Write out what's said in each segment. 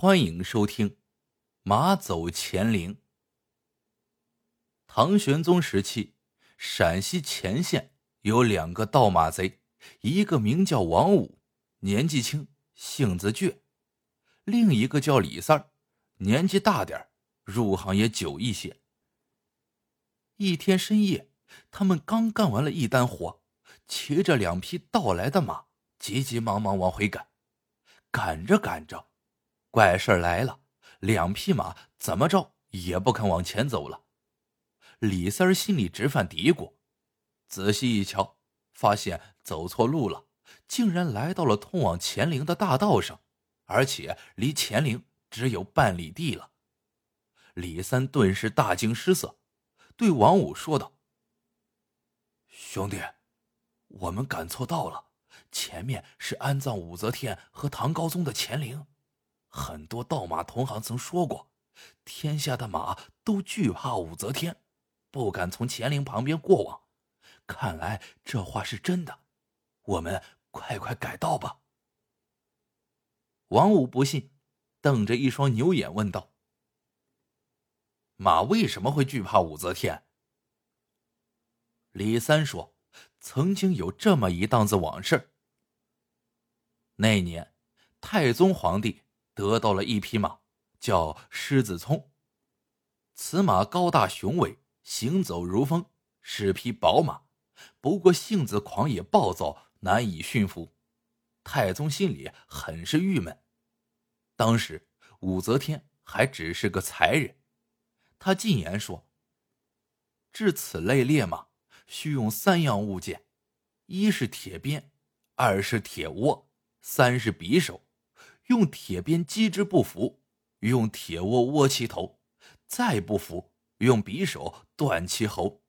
欢迎收听《马走乾陵》。唐玄宗时期，陕西乾县有两个盗马贼，一个名叫王五，年纪轻，性子倔；另一个叫李三，年纪大点入行也久一些。一天深夜，他们刚干完了一单活，骑着两匹盗来的马，急急忙忙往回赶，赶着赶着。怪事来了，两匹马怎么着也不肯往前走了。李三心里直犯嘀咕，仔细一瞧，发现走错路了，竟然来到了通往乾陵的大道上，而且离乾陵只有半里地了。李三顿时大惊失色，对王五说道：“兄弟，我们赶错道了，前面是安葬武则天和唐高宗的乾陵。”很多盗马同行曾说过，天下的马都惧怕武则天，不敢从乾陵旁边过往。看来这话是真的，我们快快改道吧。王五不信，瞪着一双牛眼问道：“马为什么会惧怕武则天？”李三说：“曾经有这么一档子往事。那年，太宗皇帝。”得到了一匹马，叫狮子聪。此马高大雄伟，行走如风，是匹宝马。不过性子狂野暴躁，难以驯服。太宗心里很是郁闷。当时武则天还只是个才人，他进言说：“治此类烈马，需用三样物件：一是铁鞭，二是铁窝，三是匕首。”用铁鞭击之不服，用铁窝窝其头，再不服，用匕首断其喉。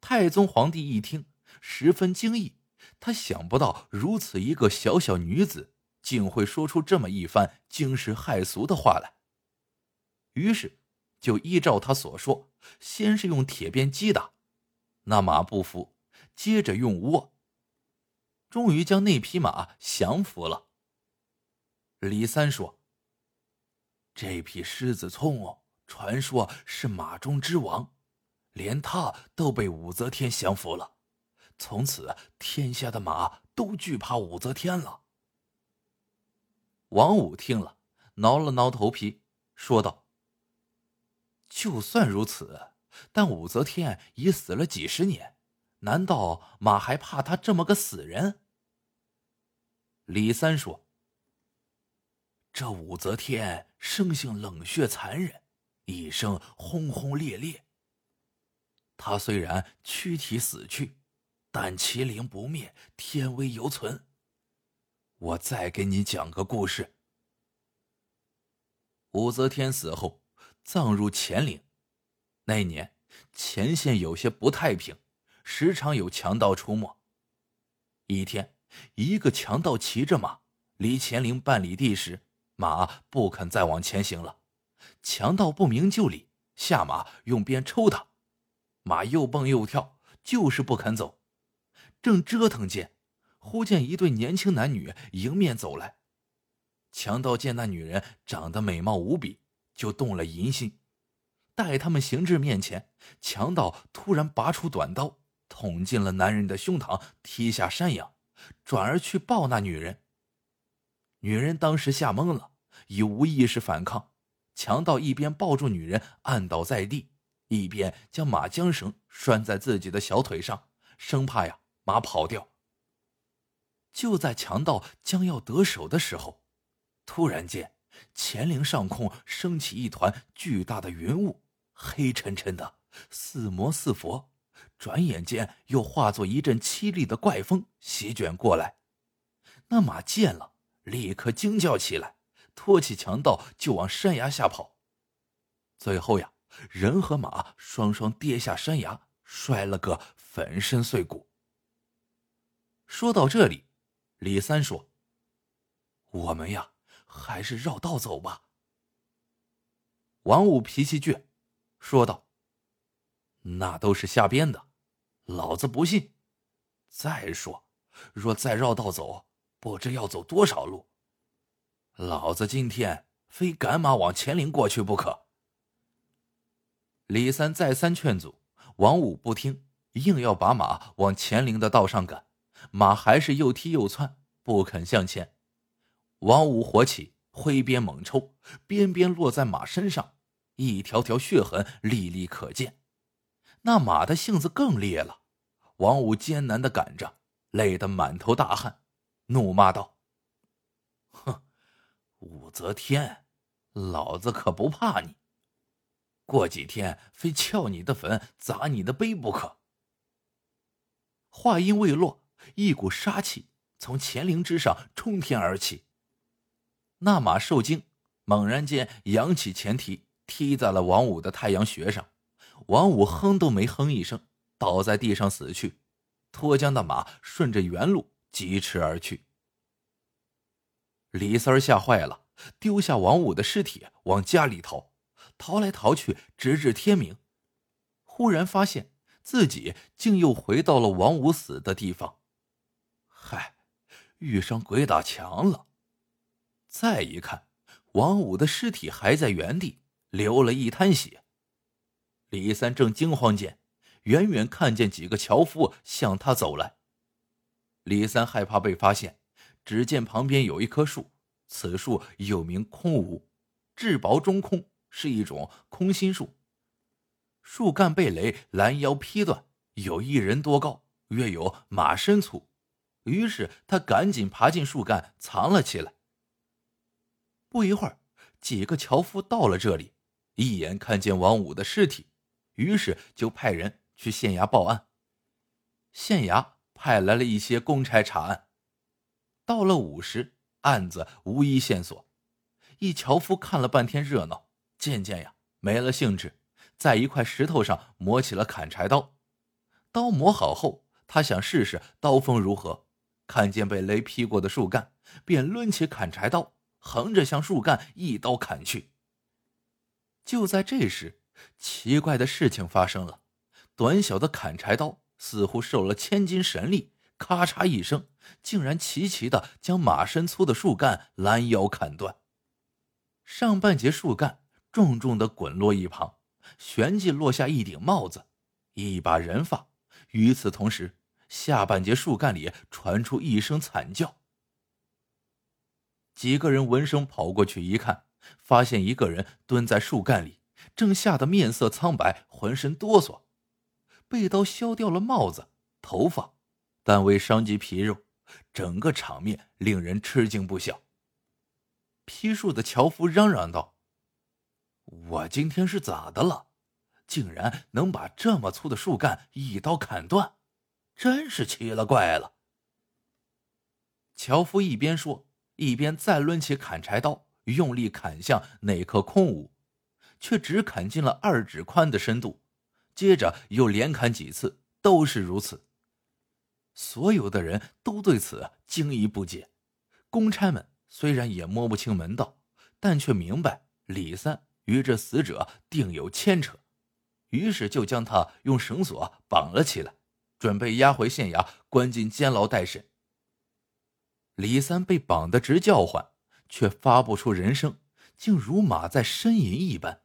太宗皇帝一听，十分惊异，他想不到如此一个小小女子，竟会说出这么一番惊世骇俗的话来。于是，就依照他所说，先是用铁鞭击打，那马不服，接着用窝，终于将那匹马降服了。李三说：“这匹狮子聪，传说是马中之王，连他都被武则天降服了。从此，天下的马都惧怕武则天了。”王五听了，挠了挠头皮，说道：“就算如此，但武则天已死了几十年，难道马还怕他这么个死人？”李三说。这武则天生性冷血残忍，一生轰轰烈烈。她虽然躯体死去，但麒麟不灭，天威犹存。我再给你讲个故事。武则天死后，葬入乾陵。那年，乾县有些不太平，时常有强盗出没。一天，一个强盗骑着马，离乾陵半里地时。马不肯再往前行了，强盗不明就里，下马用鞭抽他，马又蹦又跳，就是不肯走。正折腾间，忽见一对年轻男女迎面走来。强盗见那女人长得美貌无比，就动了淫心。待他们行至面前，强盗突然拔出短刀，捅进了男人的胸膛，踢下山羊，转而去抱那女人。女人当时吓懵了。已无意识反抗，强盗一边抱住女人按倒在地，一边将马缰绳拴在自己的小腿上，生怕呀马跑掉。就在强盗将要得手的时候，突然间，乾陵上空升起一团巨大的云雾，黑沉沉的，似魔似佛，转眼间又化作一阵凄厉的怪风席卷过来。那马见了，立刻惊叫起来。拖起强盗就往山崖下跑，最后呀，人和马双双跌下山崖，摔了个粉身碎骨。说到这里，李三说：“我们呀，还是绕道走吧。”王五脾气倔，说道：“那都是瞎编的，老子不信。再说，若再绕道走，不知要走多少路。”老子今天非赶马往乾陵过去不可。李三再三劝阻，王五不听，硬要把马往乾陵的道上赶，马还是又踢又窜，不肯向前。王五火起，挥鞭猛抽，鞭鞭落在马身上，一条条血痕历历可见。那马的性子更烈了，王五艰难的赶着，累得满头大汗，怒骂道：“哼，武则天，老子可不怕你！过几天非撬你的坟，砸你的碑不可！”话音未落，一股杀气从乾陵之上冲天而起。那马受惊，猛然间扬起前蹄，踢在了王五的太阳穴上。王五哼都没哼一声，倒在地上死去。脱缰的马顺着原路疾驰而去。李三吓坏了，丢下王五的尸体往家里逃，逃来逃去，直至天明。忽然发现自己竟又回到了王五死的地方。嗨，遇上鬼打墙了。再一看，王五的尸体还在原地，流了一滩血。李三正惊慌间，远远看见几个樵夫向他走来。李三害怕被发现，只见旁边有一棵树，此树又名空梧，质薄中空，是一种空心树。树干被雷拦腰劈断，有一人多高，约有马身粗。于是他赶紧爬进树干藏了起来。不一会儿，几个樵夫到了这里，一眼看见王五的尸体。于是就派人去县衙报案，县衙派来了一些公差查案。到了午时，案子无一线索。一樵夫看了半天热闹，渐渐呀没了兴致，在一块石头上磨起了砍柴刀。刀磨好后，他想试试刀锋如何，看见被雷劈过的树干，便抡起砍柴刀，横着向树干一刀砍去。就在这时，奇怪的事情发生了，短小的砍柴刀似乎受了千斤神力，咔嚓一声，竟然齐齐的将马身粗的树干拦腰砍断。上半截树干重重的滚落一旁，旋即落下一顶帽子，一把人发。与此同时，下半截树干里传出一声惨叫。几个人闻声跑过去一看，发现一个人蹲在树干里。正吓得面色苍白，浑身哆嗦，被刀削掉了帽子、头发，但未伤及皮肉，整个场面令人吃惊不小。劈树的樵夫嚷嚷道：“我今天是咋的了？竟然能把这么粗的树干一刀砍断，真是奇了怪了。”樵夫一边说，一边再抡起砍柴刀，用力砍向那棵空屋。却只砍进了二指宽的深度，接着又连砍几次，都是如此。所有的人都对此惊疑不解。公差们虽然也摸不清门道，但却明白李三与这死者定有牵扯，于是就将他用绳索绑了起来，准备押回县衙关进监牢待审。李三被绑得直叫唤，却发不出人声，竟如马在呻吟一般。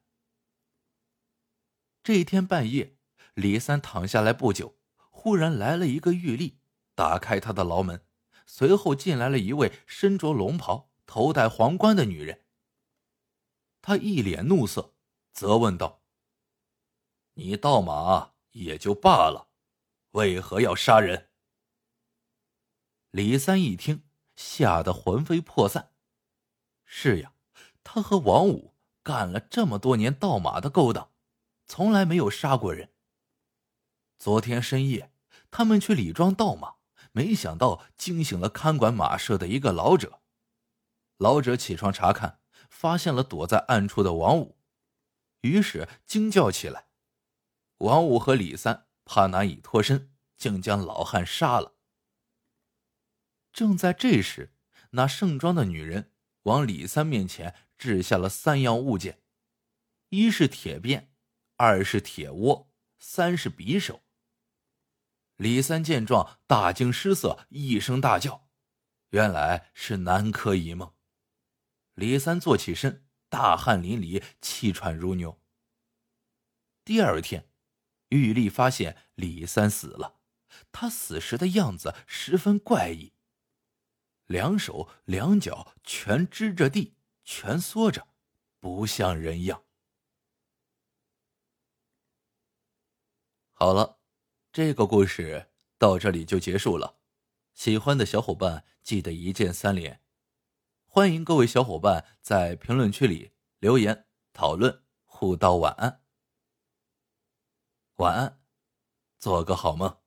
这一天半夜，李三躺下来不久，忽然来了一个狱吏，打开他的牢门，随后进来了一位身着龙袍、头戴皇冠的女人。他一脸怒色，责问道：“你盗马也就罢了，为何要杀人？”李三一听，吓得魂飞魄散。是呀，他和王五干了这么多年盗马的勾当。从来没有杀过人。昨天深夜，他们去李庄盗马，没想到惊醒了看管马舍的一个老者。老者起床查看，发现了躲在暗处的王五，于是惊叫起来。王五和李三怕难以脱身，竟将老汉杀了。正在这时，那盛装的女人往李三面前掷下了三样物件：一是铁鞭。二是铁窝，三是匕首。李三见状，大惊失色，一声大叫：“原来是南柯一梦。”李三坐起身，大汗淋漓，气喘如牛。第二天，玉丽发现李三死了，他死时的样子十分怪异，两手两脚全支着地，蜷缩着，不像人样。好了，这个故事到这里就结束了。喜欢的小伙伴记得一键三连，欢迎各位小伙伴在评论区里留言讨论，互道晚安。晚安，做个好梦。